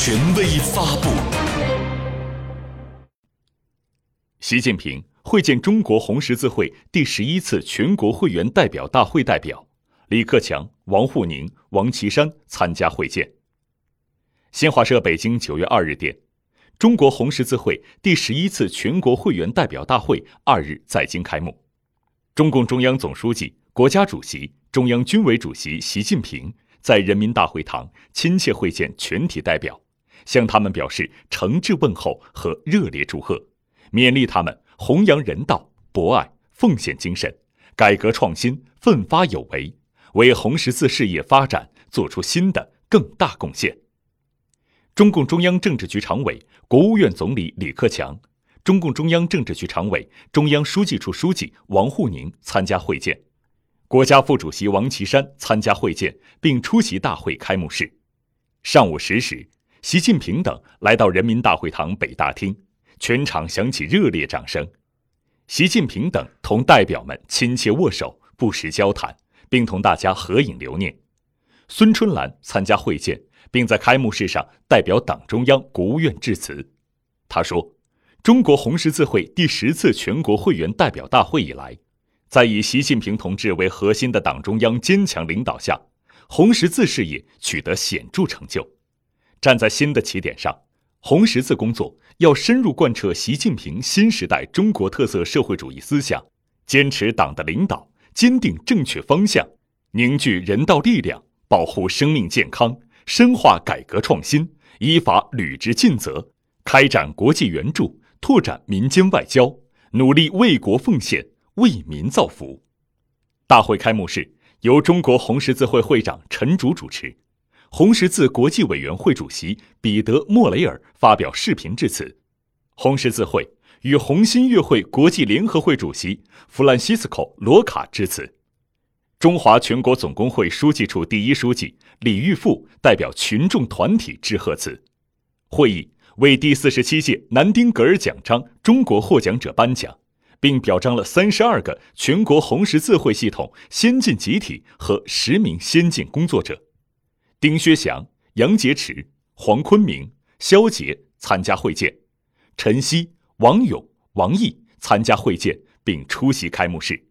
权威发布。习近平会见中国红十字会第十一次全国会员代表大会代表，李克强、王沪宁、王岐山参加会见。新华社北京九月二日电，中国红十字会第十一次全国会员代表大会二日在京开幕。中共中央总书记、国家主席、中央军委主席习近平在人民大会堂亲切会见全体代表，向他们表示诚挚问候和热烈祝贺，勉励他们弘扬人道、博爱、奉献精神，改革创新，奋发有为，为红十字事业发展做出新的更大贡献。中共中央政治局常委、国务院总理李克强，中共中央政治局常委、中央书记处书记王沪宁参加会见，国家副主席王岐山参加会见并出席大会开幕式。上午十时，习近平等来到人民大会堂北大厅，全场响起热烈掌声。习近平等同代表们亲切握手，不时交谈，并同大家合影留念。孙春兰参加会见。并在开幕式上代表党中央、国务院致辞。他说：“中国红十字会第十次全国会员代表大会以来，在以习近平同志为核心的党中央坚强领导下，红十字事业取得显著成就。站在新的起点上，红十字工作要深入贯彻习近平新时代中国特色社会主义思想，坚持党的领导，坚定正确方向，凝聚人道力量，保护生命健康。”深化改革创新，依法履职尽责，开展国际援助，拓展民间外交，努力为国奉献，为民造福。大会开幕式由中国红十字会会长陈竺主持，红十字国际委员会主席彼得·莫雷尔发表视频致辞，红十字会与红新月会国际联合会主席弗兰西斯科·罗卡致辞。中华全国总工会书记处第一书记李玉富代表群众团体致贺词。会议为第四十七届南丁格尔奖章中国获奖者颁奖，并表彰了三十二个全国红十字会系统先进集体和十名先进工作者。丁薛祥、杨洁篪、黄坤明、肖捷参加会见，陈希、王勇、王毅参加会见并出席开幕式。